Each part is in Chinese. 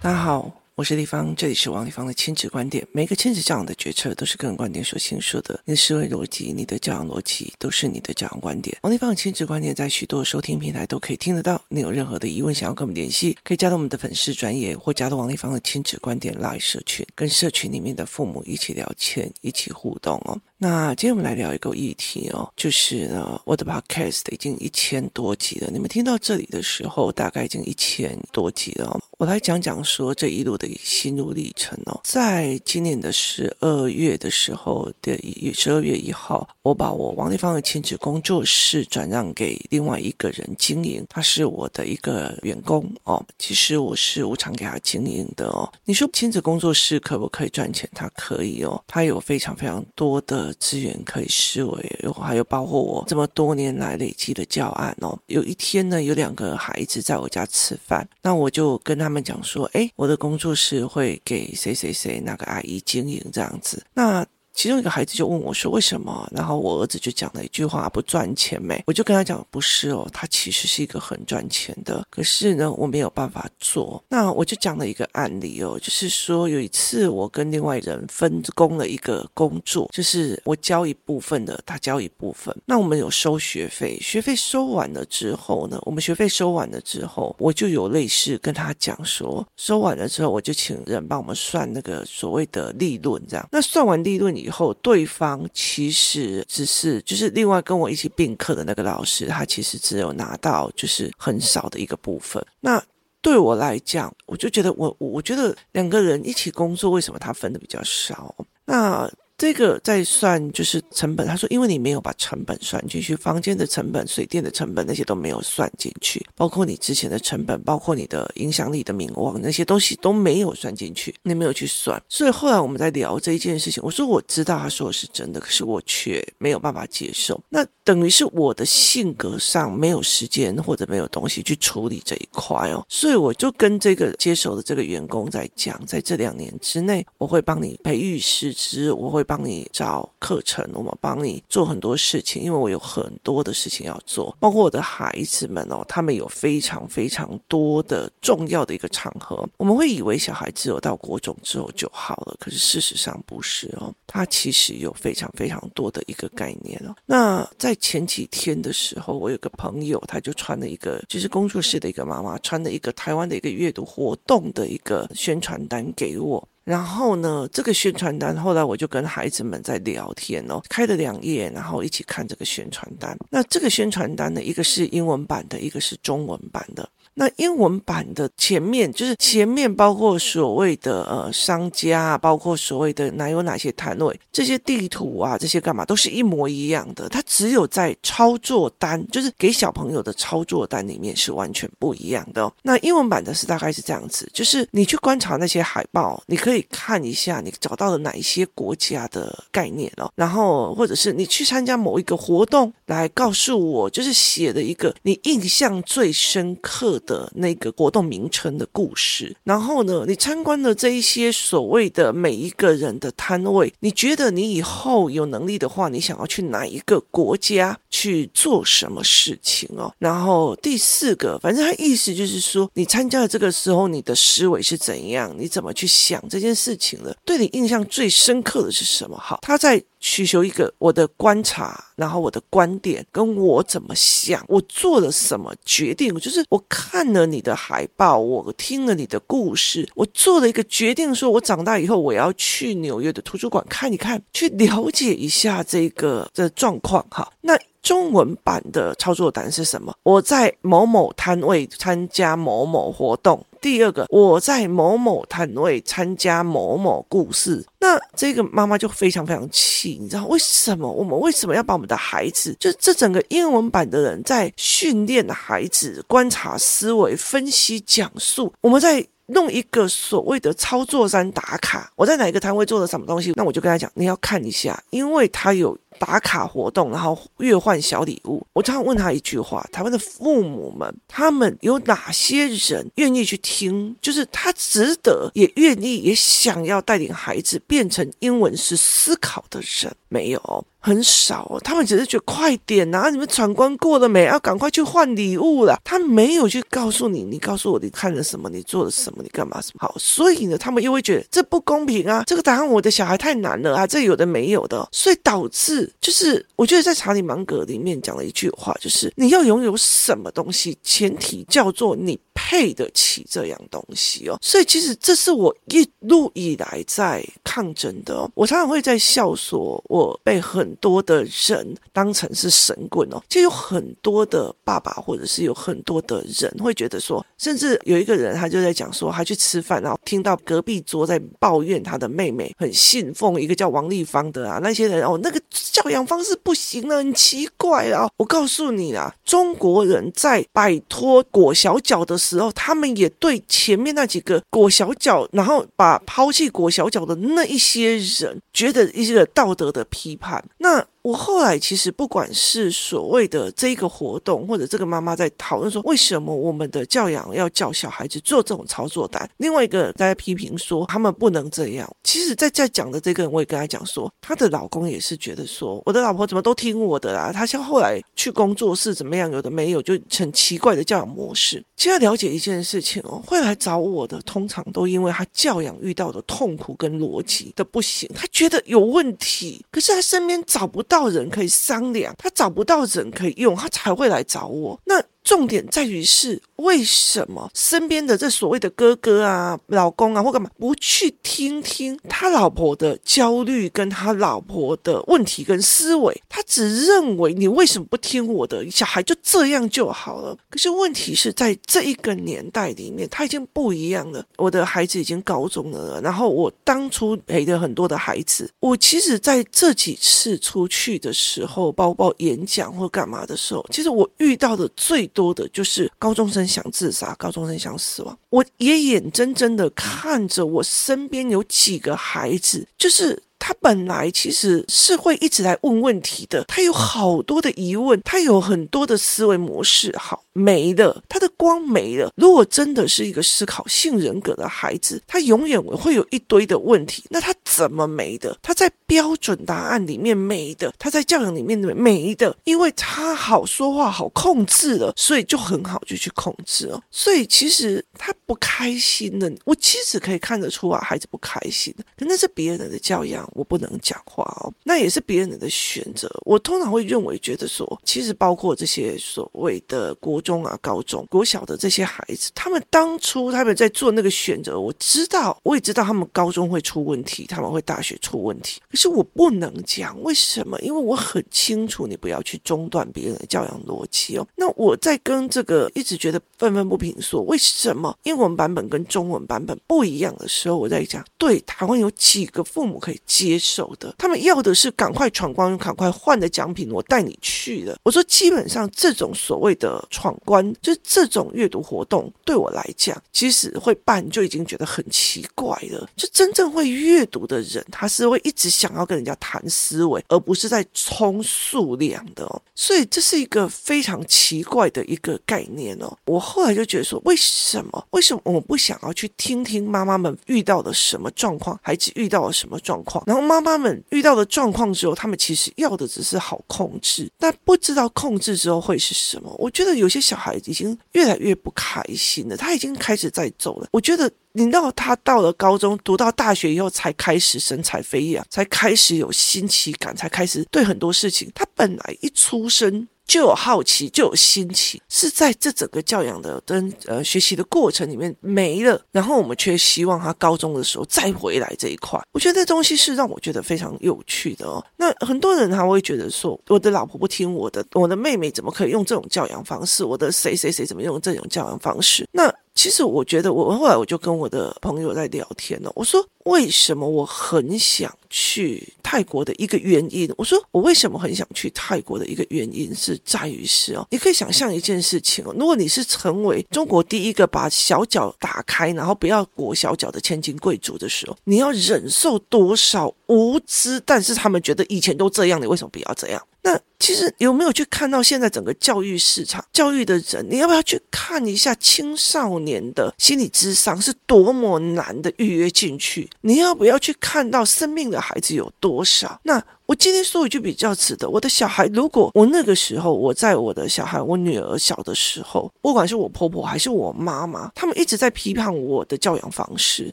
大家好。我是丽芳，这里是王丽芳的亲子观点。每个亲子教养的决策都是个人观点所形塑的。你的思维逻辑、你的教养逻辑都是你的教养观点。王丽芳的亲子观点在许多收听平台都可以听得到。你有任何的疑问想要跟我们联系，可以加入我们的粉丝专页，或加入王丽芳的亲子观点 Live 社群，跟社群里面的父母一起聊天、一起互动哦。那今天我们来聊一个议题哦，就是呢，我的 Podcast 已经一千多集了。你们听到这里的时候，大概已经一千多集了。我来讲讲说这一路的心路历程哦，在今年的十二月的时候的十二月一号，我把我王丽芳的亲子工作室转让给另外一个人经营，他是我的一个员工哦。其实我是无偿给他经营的哦。你说亲子工作室可不可以赚钱？他可以哦，他有非常非常多的资源可以思维，还有包括我这么多年来累积的教案哦。有一天呢，有两个孩子在我家吃饭，那我就跟他。们讲说：“哎，我的工作室会给谁谁谁那个阿姨经营这样子。”那其中一个孩子就问我说：“为什么？”然后我儿子就讲了一句话：“不赚钱没？”我就跟他讲：“不是哦，他其实是一个很赚钱的，可是呢，我没有办法做。”那我就讲了一个案例哦，就是说有一次我跟另外人分工了一个工作，就是我交一部分的，他交一部分。那我们有收学费，学费收完了之后呢，我们学费收完了之后，我就有类似跟他讲说，收完了之后，我就请人帮我们算那个所谓的利润，这样。那算完利润以以后，对方其实只是就是另外跟我一起并课的那个老师，他其实只有拿到就是很少的一个部分。那对我来讲，我就觉得我我觉得两个人一起工作，为什么他分的比较少？那。这个在算就是成本，他说因为你没有把成本算进去，房间的成本、水电的成本那些都没有算进去，包括你之前的成本，包括你的影响力的名望那些东西都没有算进去，你没有去算。所以后来我们在聊这一件事情，我说我知道他说的是真的，可是我却没有办法接受。那等于是我的性格上没有时间或者没有东西去处理这一块哦，所以我就跟这个接手的这个员工在讲，在这两年之内，我会帮你培育师资，我会。帮你找课程，我们帮你做很多事情，因为我有很多的事情要做，包括我的孩子们哦，他们有非常非常多的重要的一个场合。我们会以为小孩子有到国中之后就好了，可是事实上不是哦，他其实有非常非常多的一个概念哦。那在前几天的时候，我有个朋友，他就传了一个，就是工作室的一个妈妈传了一个台湾的一个阅读活动的一个宣传单给我。然后呢，这个宣传单后来我就跟孩子们在聊天哦，开了两页，然后一起看这个宣传单。那这个宣传单呢，一个是英文版的，一个是中文版的。那英文版的前面就是前面包括所谓的呃商家，包括所谓的哪有哪些摊位，这些地图啊，这些干嘛都是一模一样的。它只有在操作单，就是给小朋友的操作单里面是完全不一样的哦。那英文版的是大概是这样子，就是你去观察那些海报，你可以看一下你找到了哪一些国家的概念哦，然后或者是你去参加某一个活动，来告诉我，就是写的一个你印象最深刻的。那个活动名称的故事，然后呢，你参观了这一些所谓的每一个人的摊位，你觉得你以后有能力的话，你想要去哪一个国家去做什么事情哦？然后第四个，反正他意思就是说，你参加了这个时候，你的思维是怎样？你怎么去想这件事情的？对你印象最深刻的是什么？好，他在。需求一个我的观察，然后我的观点跟我怎么想，我做了什么决定，就是我看看了你的海报，我听了你的故事，我做了一个决定，说我长大以后我要去纽约的图书馆看一看，去了解一下这个的状况哈。那中文版的操作单是什么？我在某某摊位参加某某活动。第二个，我在某某摊位参加某某故事，那这个妈妈就非常非常气，你知道为什么？我们为什么要把我们的孩子，就这整个英文版的人在训练孩子观察、思维、分析、讲述，我们在弄一个所谓的操作单打卡，我在哪一个摊位做了什么东西，那我就跟他讲，你要看一下，因为他有。打卡活动，然后月换小礼物。我常常问他一句话：台湾的父母们，他们有哪些人愿意去听？就是他值得，也愿意，也想要带领孩子变成英文式思考的人，没有。很少，他们只是觉得快点呐，你们闯关过了没？要赶快去换礼物了。他没有去告诉你，你告诉我你看了什么，你做了什么，你干嘛什么好？所以呢，他们又会觉得这不公平啊，这个答案我的小孩太难了啊，这有的没有的，所以导致就是我觉得在查理芒格里面讲了一句话，就是你要拥有什么东西，前提叫做你配得起这样东西哦。所以其实这是我一路以来在抗争的哦。我常常会在笑说，我被很。多的人当成是神棍哦，就有很多的爸爸，或者是有很多的人会觉得说，甚至有一个人他就在讲说，他去吃饭，然后听到隔壁桌在抱怨他的妹妹很信奉一个叫王丽芳的啊，那些人哦，那个教养方式不行了，很奇怪啊。我告诉你啊，中国人在摆脱裹小脚的时然后，他们也对前面那几个裹小脚，然后把抛弃裹小脚的那一些人，觉得一些道德的批判。那我后来其实不管是所谓的这个活动，或者这个妈妈在讨论说，为什么我们的教养要教小孩子做这种操作单？另外一个在批评说他们不能这样。其实，在在讲的这个人，我也跟他讲说，她的老公也是觉得说，我的老婆怎么都听我的啦？她像后来去工作室怎么样，有的没有，就很奇怪的教养模式。其实了解一件事情哦，会来找我的，通常都因为他教养遇到的痛苦跟逻辑的不行，他觉得有问题，可是他身边找不到人可以商量，他找不到人可以用，他才会来找我。那。重点在于是为什么身边的这所谓的哥哥啊、老公啊或干嘛不去听听他老婆的焦虑跟他老婆的问题跟思维？他只认为你为什么不听我的？小孩就这样就好了。可是问题是在这一个年代里面，他已经不一样了。我的孩子已经高中了，然后我当初陪的很多的孩子，我其实在这几次出去的时候，包括演讲或干嘛的时候，其实我遇到的最多的就是高中生想自杀，高中生想死亡。我也眼睁睁的看着我身边有几个孩子，就是。他本来其实是会一直来问问题的，他有好多的疑问，他有很多的思维模式，好没了，他的光没了。如果真的是一个思考性人格的孩子，他永远会有一堆的问题。那他怎么没的？他在标准答案里面没的，他在教养里面没的，因为他好说话，好控制了，所以就很好就去控制了。所以其实他不开心的，我其实可以看得出啊，孩子不开心的，可那是别人的教养。我不能讲话哦，那也是别人的选择。我通常会认为，觉得说，其实包括这些所谓的国中啊、高中、国小的这些孩子，他们当初他们在做那个选择，我知道，我也知道他们高中会出问题，他们会大学出问题。可是我不能讲为什么，因为我很清楚，你不要去中断别人的教养逻辑哦。那我在跟这个一直觉得愤愤不平说，为什么英文版本跟中文版本不一样的时候，我在讲，对，台湾有几个父母可以接受的，他们要的是赶快闯关，赶快换的奖品，我带你去了。我说，基本上这种所谓的闯关，就这种阅读活动，对我来讲，其实会办就已经觉得很奇怪了。就真正会阅读的人，他是会一直想要跟人家谈思维，而不是在冲数量的哦。所以这是一个非常奇怪的一个概念哦。我后来就觉得说，为什么？为什么我们不想要去听听妈妈们遇到了什么状况，孩子遇到了什么状况？然后妈妈们遇到的状况之后，他们其实要的只是好控制，但不知道控制之后会是什么。我觉得有些小孩已经越来越不开心了，他已经开始在走了。我觉得你到他到了高中，读到大学以后，才开始神采飞扬，才开始有新奇感，才开始对很多事情，他本来一出生。就有好奇，就有新奇，是在这整个教养的跟呃学习的过程里面没了，然后我们却希望他高中的时候再回来这一块。我觉得这东西是让我觉得非常有趣的哦。那很多人他会觉得说，我的老婆不听我的，我的妹妹怎么可以用这种教养方式？我的谁谁谁怎么用这种教养方式？那。其实我觉得，我后来我就跟我的朋友在聊天了。我说，为什么我很想去泰国的一个原因？我说，我为什么很想去泰国的一个原因是在于是哦，你可以想象一件事情哦，如果你是成为中国第一个把小脚打开，然后不要裹小脚的千金贵族的时候，你要忍受多少无知？但是他们觉得以前都这样，你为什么不要这样？那其实有没有去看到现在整个教育市场、教育的人？你要不要去看一下青少年的心理智商是多么难的预约进去？你要不要去看到生命的孩子有多少？那。我今天说一句比较直的，我的小孩，如果我那个时候我在我的小孩，我女儿小的时候，不管是我婆婆还是我妈妈，他们一直在批判我的教养方式，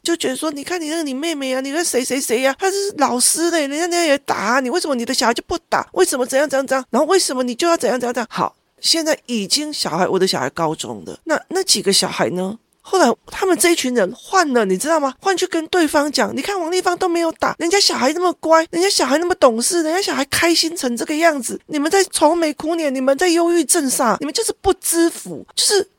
就觉得说，你看你那你妹妹啊，你那谁谁谁呀，他是老师嘞，人家人家也打，你为什么你的小孩就不打？为什么怎样怎样怎样？然后为什么你就要怎样怎样怎样？好，现在已经小孩，我的小孩高中的，那那几个小孩呢？后来他们这一群人换了，你知道吗？换去跟对方讲，你看王丽芳都没有打，人家小孩那么乖，人家小孩那么懂事，人家小孩开心成这个样子，你们在愁眉苦脸，你们在忧郁症上，你们就是不知福，就是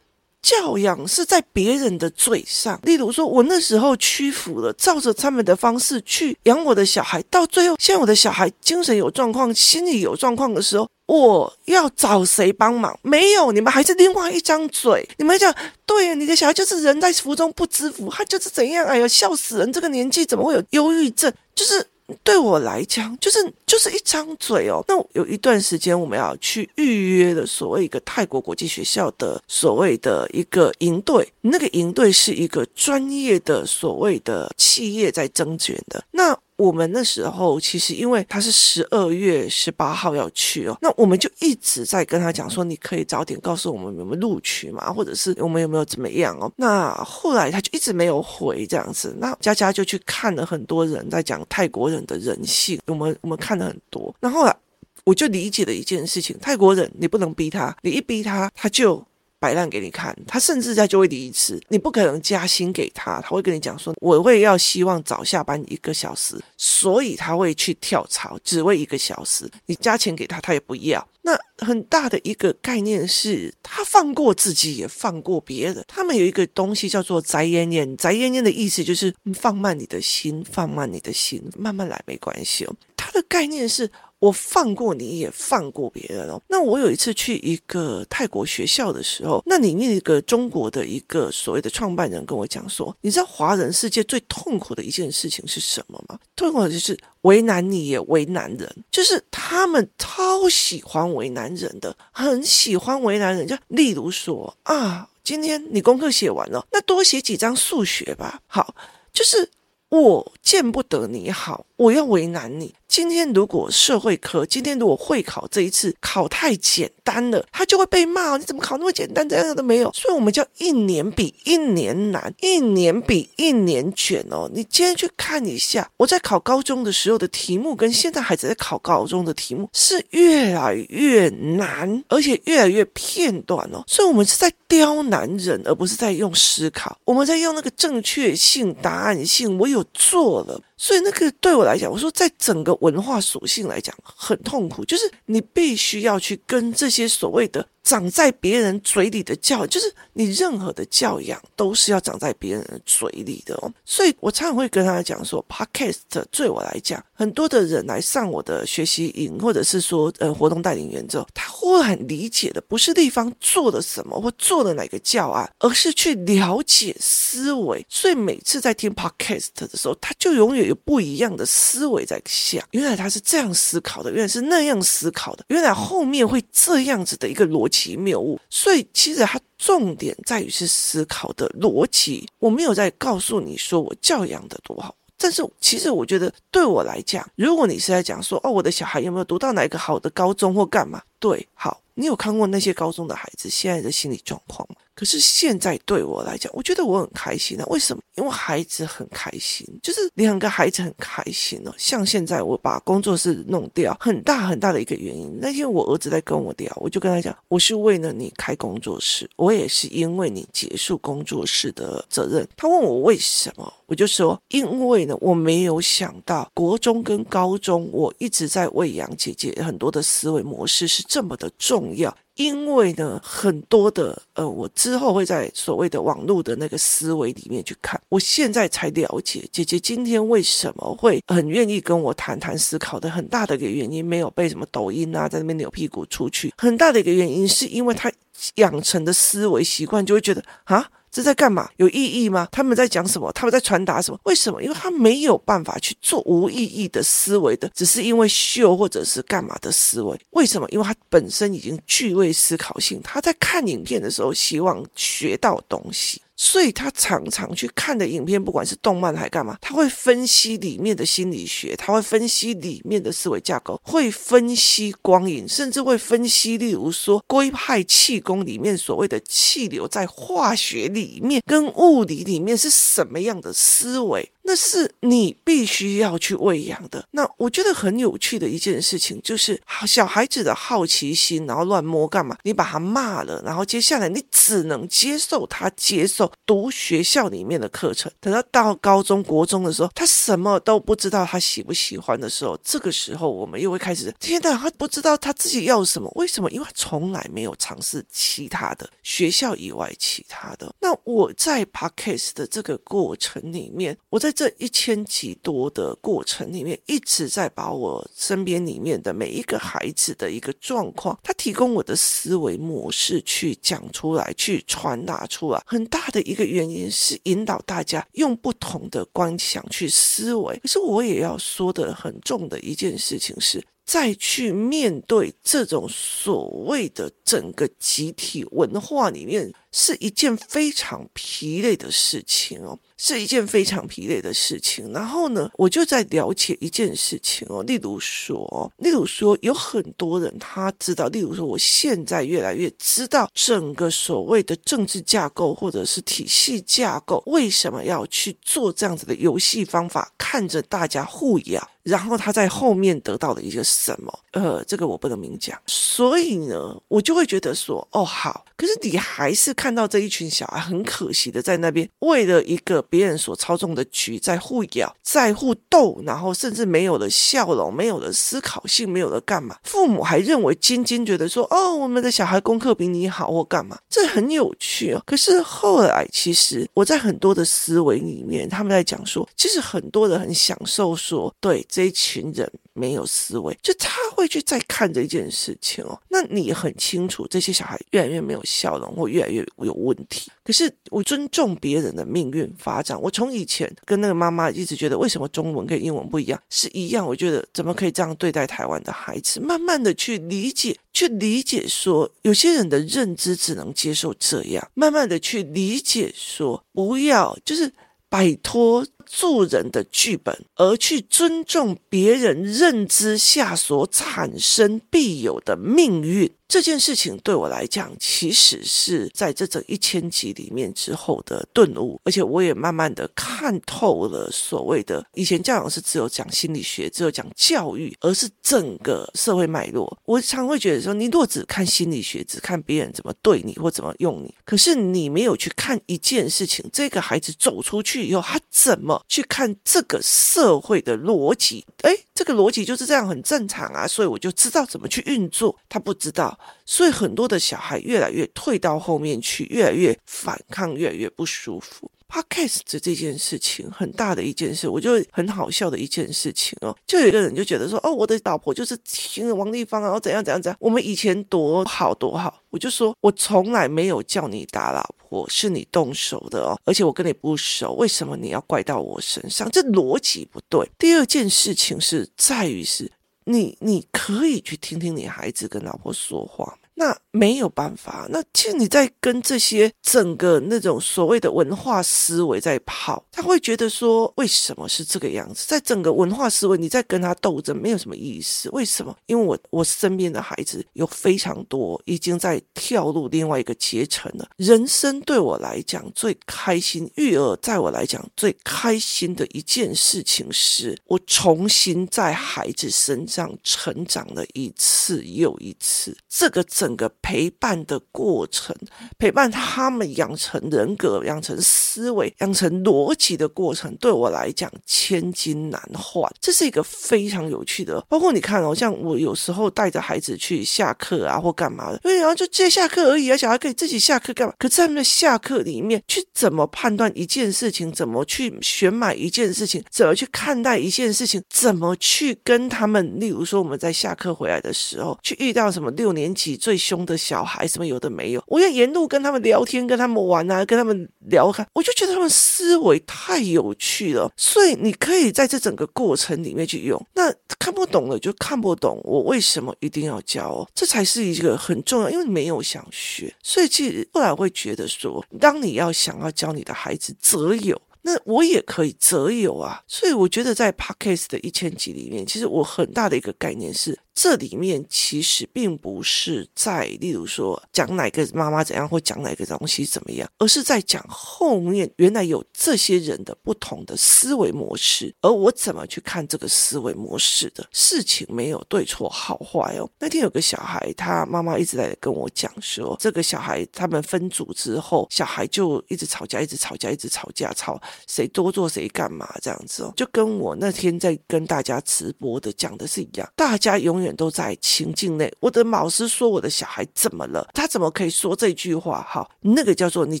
教养是在别人的嘴上。例如说，我那时候屈服了，照着他们的方式去养我的小孩，到最后，现在我的小孩精神有状况，心理有状况的时候。我要找谁帮忙？没有，你们还是另外一张嘴。你们讲，对，你的小孩就是人在福中不知福，他就是怎样？哎呀，笑死人！这个年纪怎么会有忧郁症？就是对我来讲，就是就是一张嘴哦。那有一段时间，我们要去预约的所谓一个泰国国际学校的所谓的一个营队，那个营队是一个专业的所谓的企业在征选的。那我们那时候其实，因为他是十二月十八号要去哦，那我们就一直在跟他讲说，你可以早点告诉我们有没有录取嘛，或者是我们有没有怎么样哦。那后来他就一直没有回这样子，那佳佳就去看了很多人在讲泰国人的人性，我们我们看了很多。那后来我就理解了一件事情，泰国人你不能逼他，你一逼他，他就。摆烂给你看，他甚至在就会离职，你不可能加薪给他，他会跟你讲说，我会要希望早下班一个小时，所以他会去跳槽，只为一个小时，你加钱给他，他也不要。那很大的一个概念是，他放过自己，也放过别人。他们有一个东西叫做宅烟烟，宅烟烟的意思就是放慢你的心，放慢你的心，慢慢来没关系哦。他的概念是。我放过你，也放过别人哦。那我有一次去一个泰国学校的时候，那里面一个中国的一个所谓的创办人跟我讲说：“你知道华人世界最痛苦的一件事情是什么吗？痛苦的就是为难你也为难人，就是他们超喜欢为难人的，很喜欢为难人。就例如说啊，今天你功课写完了，那多写几张数学吧。好，就是我见不得你好，我要为难你。”今天如果社会科，今天如果会考这一次考太简单了，他就会被骂。你怎么考那么简单，这样都没有。所以我们叫一年比一年难，一年比一年卷哦。你今天去看一下，我在考高中的时候的题目，跟现在孩子在考高中的题目是越来越难，而且越来越片段哦。所以我们是在刁难人，而不是在用思考。我们在用那个正确性、答案性，我有做了。所以那个对我来讲，我说在整个文化属性来讲很痛苦，就是你必须要去跟这些所谓的。长在别人嘴里的教，就是你任何的教养都是要长在别人的嘴里的哦。所以我常常会跟他讲说，Podcast 对我来讲，很多的人来上我的学习营，或者是说呃活动带领员之后，他忽然理解的不是地方做了什么或做了哪个教案，而是去了解思维。所以每次在听 Podcast 的时候，他就永远有不一样的思维在想，原来他是这样思考的，原来是那样思考的，原来后面会这样子的一个逻辑。其谬误，所以其实它重点在于是思考的逻辑。我没有在告诉你说我教养的多好，但是其实我觉得对我来讲，如果你是在讲说哦，我的小孩有没有读到哪一个好的高中或干嘛？对，好，你有看过那些高中的孩子现在的心理状况吗？可是现在对我来讲，我觉得我很开心啊。为什么？因为孩子很开心，就是两个孩子很开心哦。像现在我把工作室弄掉，很大很大的一个原因。那天我儿子在跟我聊，我就跟他讲，我是为了你开工作室，我也是因为你结束工作室的责任。他问我为什么，我就说，因为呢，我没有想到国中跟高中，我一直在喂养姐姐很多的思维模式是这么的重要？因为呢，很多的呃，我之后会在所谓的网络的那个思维里面去看。我现在才了解，姐姐今天为什么会很愿意跟我谈谈思考的很大的一个原因，没有被什么抖音啊在那边扭屁股出去。很大的一个原因是因为她养成的思维习惯，就会觉得啊。这在干嘛？有意义吗？他们在讲什么？他们在传达什么？为什么？因为他没有办法去做无意义的思维的，只是因为秀或者是干嘛的思维。为什么？因为他本身已经具备思考性，他在看影片的时候希望学到东西。所以他常常去看的影片，不管是动漫还干嘛，他会分析里面的心理学，他会分析里面的思维架构，会分析光影，甚至会分析，例如说龟派气功里面所谓的气流，在化学里面跟物理里面是什么样的思维。那是你必须要去喂养的。那我觉得很有趣的一件事情，就是小孩子的好奇心，然后乱摸干嘛？你把他骂了，然后接下来你只能接受他接受读学校里面的课程。等到到高中国中的时候，他什么都不知道，他喜不喜欢的时候，这个时候我们又会开始，天哪，他不知道他自己要什么？为什么？因为他从来没有尝试其他的学校以外其他的。那我在 Podcast 的这个过程里面，我在。这一千集多的过程里面，一直在把我身边里面的每一个孩子的一个状况，他提供我的思维模式去讲出来，去传达出来。很大的一个原因是引导大家用不同的观想去思维。可是我也要说的很重的一件事情是，再去面对这种所谓的整个集体文化里面，是一件非常疲累的事情哦。是一件非常疲累的事情。然后呢，我就在了解一件事情哦，例如说，例如说，有很多人他知道，例如说，我现在越来越知道整个所谓的政治架构或者是体系架构为什么要去做这样子的游戏方法，看着大家互咬，然后他在后面得到了一个什么？呃，这个我不能明讲。所以呢，我就会觉得说，哦，好，可是你还是看到这一群小孩很可惜的在那边为了一个。别人所操纵的局在互咬，在互斗，然后甚至没有了笑容，没有了思考性，没有了干嘛？父母还认为晶晶觉得说：“哦，我们的小孩功课比你好，或干嘛？”这很有趣哦。可是后来，其实我在很多的思维里面，他们在讲说，其实很多人很享受说，对这一群人没有思维，就他会去再看这件事情哦。那你很清楚，这些小孩越来越没有笑容，或越来越有问题。可是我尊重别人的命运发展。我从以前跟那个妈妈一直觉得，为什么中文跟英文不一样？是一样，我觉得怎么可以这样对待台湾的孩子？慢慢的去理解，去理解说，有些人的认知只能接受这样。慢慢的去理解说，不要就是摆脱助人的剧本，而去尊重别人认知下所产生必有的命运。这件事情对我来讲，其实是在这整一千集里面之后的顿悟，而且我也慢慢的看透了所谓的以前教养是只有讲心理学，只有讲教育，而是整个社会脉络。我常会觉得说，你若只看心理学，只看别人怎么对你或怎么用你，可是你没有去看一件事情，这个孩子走出去以后，他怎么去看这个社会的逻辑？诶，这个逻辑就是这样，很正常啊，所以我就知道怎么去运作。他不知道。所以很多的小孩越来越退到后面去，越来越反抗，越来越不舒服。Podcast 这件事情很大的一件事，我就很好笑的一件事情哦。就有一个人就觉得说，哦，我的老婆就是听王丽芳，然后怎样怎样怎样。我们以前多好多好，我就说我从来没有叫你打老婆，是你动手的哦。而且我跟你不熟，为什么你要怪到我身上？这逻辑不对。第二件事情是在于是。你你可以去听听你孩子跟老婆说话。那没有办法，那其实你在跟这些整个那种所谓的文化思维在跑，他会觉得说，为什么是这个样子？在整个文化思维，你在跟他斗争没有什么意思。为什么？因为我我身边的孩子有非常多已经在跳入另外一个阶层了。人生对我来讲最开心，育儿在我来讲最开心的一件事情是，我重新在孩子身上成长了一次又一次。这个整整个陪伴的过程，陪伴他们养成人格、养成思维、养成逻辑的过程，对我来讲千金难换。这是一个非常有趣的，包括你看哦，像我有时候带着孩子去下课啊，或干嘛的，因为然后就接下课而已啊，小孩可以自己下课干嘛？可是他们的下课里面去怎么判断一件事情，怎么去选买一件事情，怎么去看待一件事情，怎么去跟他们，例如说我们在下课回来的时候，去遇到什么六年级最最凶的小孩，什么有的没有，我要沿路跟他们聊天，跟他们玩啊，跟他们聊看，我就觉得他们思维太有趣了，所以你可以在这整个过程里面去用。那看不懂了就看不懂，我为什么一定要教？这才是一个很重要，因为没有想学，所以其实后来会觉得说，当你要想要教你的孩子，则有。那我也可以则有啊，所以我觉得在 Podcast 的一千集里面，其实我很大的一个概念是。这里面其实并不是在，例如说讲哪个妈妈怎样，或讲哪个东西怎么样，而是在讲后面原来有这些人的不同的思维模式，而我怎么去看这个思维模式的事情，没有对错好坏哦。那天有个小孩，他妈妈一直在跟我讲说，这个小孩他们分组之后，小孩就一直吵架，一直吵架，一直吵架，吵谁多做谁干嘛这样子哦，就跟我那天在跟大家直播的讲的是一样，大家永远。永远都在情境内。我的老师说我的小孩怎么了？他怎么可以说这句话？哈，那个叫做你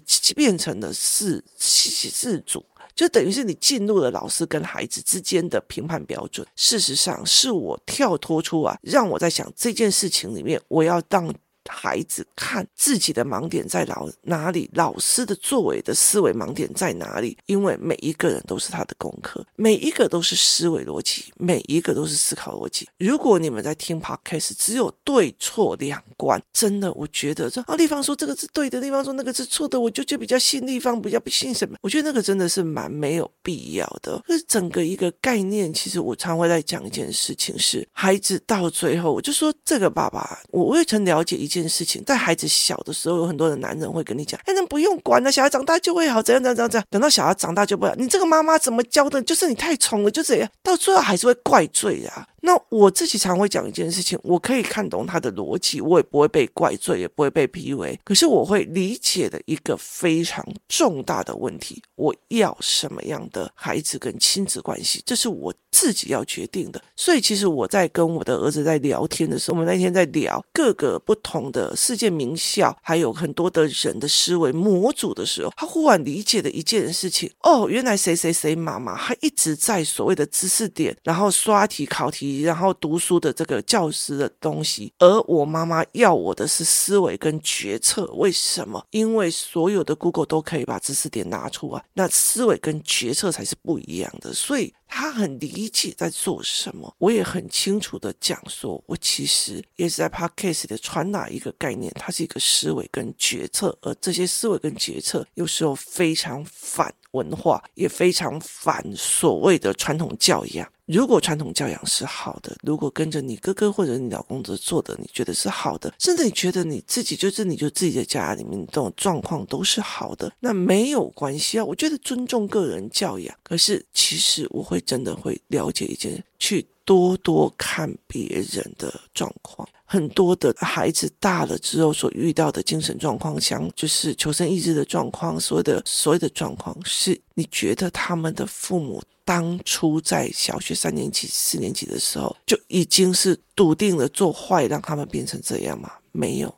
变成了是事主，就等于是你进入了老师跟孩子之间的评判标准。事实上，是我跳脱出啊，让我在想这件事情里面，我要当。孩子看自己的盲点在老哪里，老师的作为的思维盲点在哪里？因为每一个人都是他的功课，每一个都是思维逻辑，每一个都是思考逻辑。如果你们在听 Podcast，只有对错两观，真的，我觉得这啊，立方说这个是对的，立方说那个是错的，我就就比较信立方，比较不信什么？我觉得那个真的是蛮没有必要的。可是整个一个概念，其实我常会在讲一件事情是，孩子到最后，我就说这个爸爸，我未曾了解一。件事情，在孩子小的时候，有很多的男人会跟你讲：“哎，那不用管了，小孩长大就会好，怎样怎样怎样怎样。”等到小孩长大就不好，你这个妈妈怎么教的？就是你太宠了，就这样，到最后还是会怪罪啊。那我自己常会讲一件事情，我可以看懂他的逻辑，我也不会被怪罪，也不会被 PUA。可是我会理解的一个非常重大的问题：我要什么样的孩子跟亲子关系，这是我自己要决定的。所以，其实我在跟我的儿子在聊天的时候，我们那天在聊各个不同的世界名校，还有很多的人的思维模组的时候，他忽然理解的一件事情：哦，原来谁谁谁妈妈还一直在所谓的知识点，然后刷题考题。然后读书的这个教师的东西，而我妈妈要我的是思维跟决策。为什么？因为所有的 Google 都可以把知识点拿出来，那思维跟决策才是不一样的。所以他很理解在做什么，我也很清楚的讲说，我其实也是在 Podcast 的传达一个概念，它是一个思维跟决策，而这些思维跟决策有时候非常反文化，也非常反所谓的传统教养。如果传统教养是好的，如果跟着你哥哥或者你老公的做的，你觉得是好的，甚至你觉得你自己就是你就自己在家里面这种状况都是好的，那没有关系啊。我觉得尊重个人教养，可是其实我会真的会了解一件，去多多看别人的状况。很多的孩子大了之后所遇到的精神状况，像就是求生意志的状况，所有的所有的状况，是你觉得他们的父母。当初在小学三年级、四年级的时候，就已经是笃定了做坏，让他们变成这样吗？没有，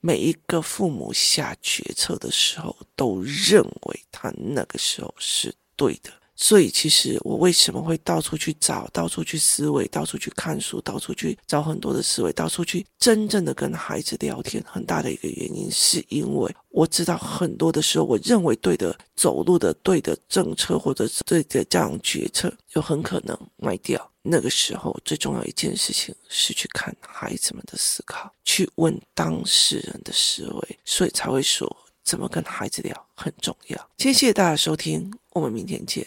每一个父母下决策的时候，都认为他那个时候是对的。所以，其实我为什么会到处去找，到处去思维，到处去看书，到处去找很多的思维，到处去真正的跟孩子聊天。很大的一个原因，是因为我知道很多的时候，我认为对的走路的对的政策，或者是对的这样决策，就很可能卖掉。那个时候，最重要一件事情是去看孩子们的思考，去问当事人的思维，所以才会说。怎么跟孩子聊很重要。谢谢大家收听，我们明天见。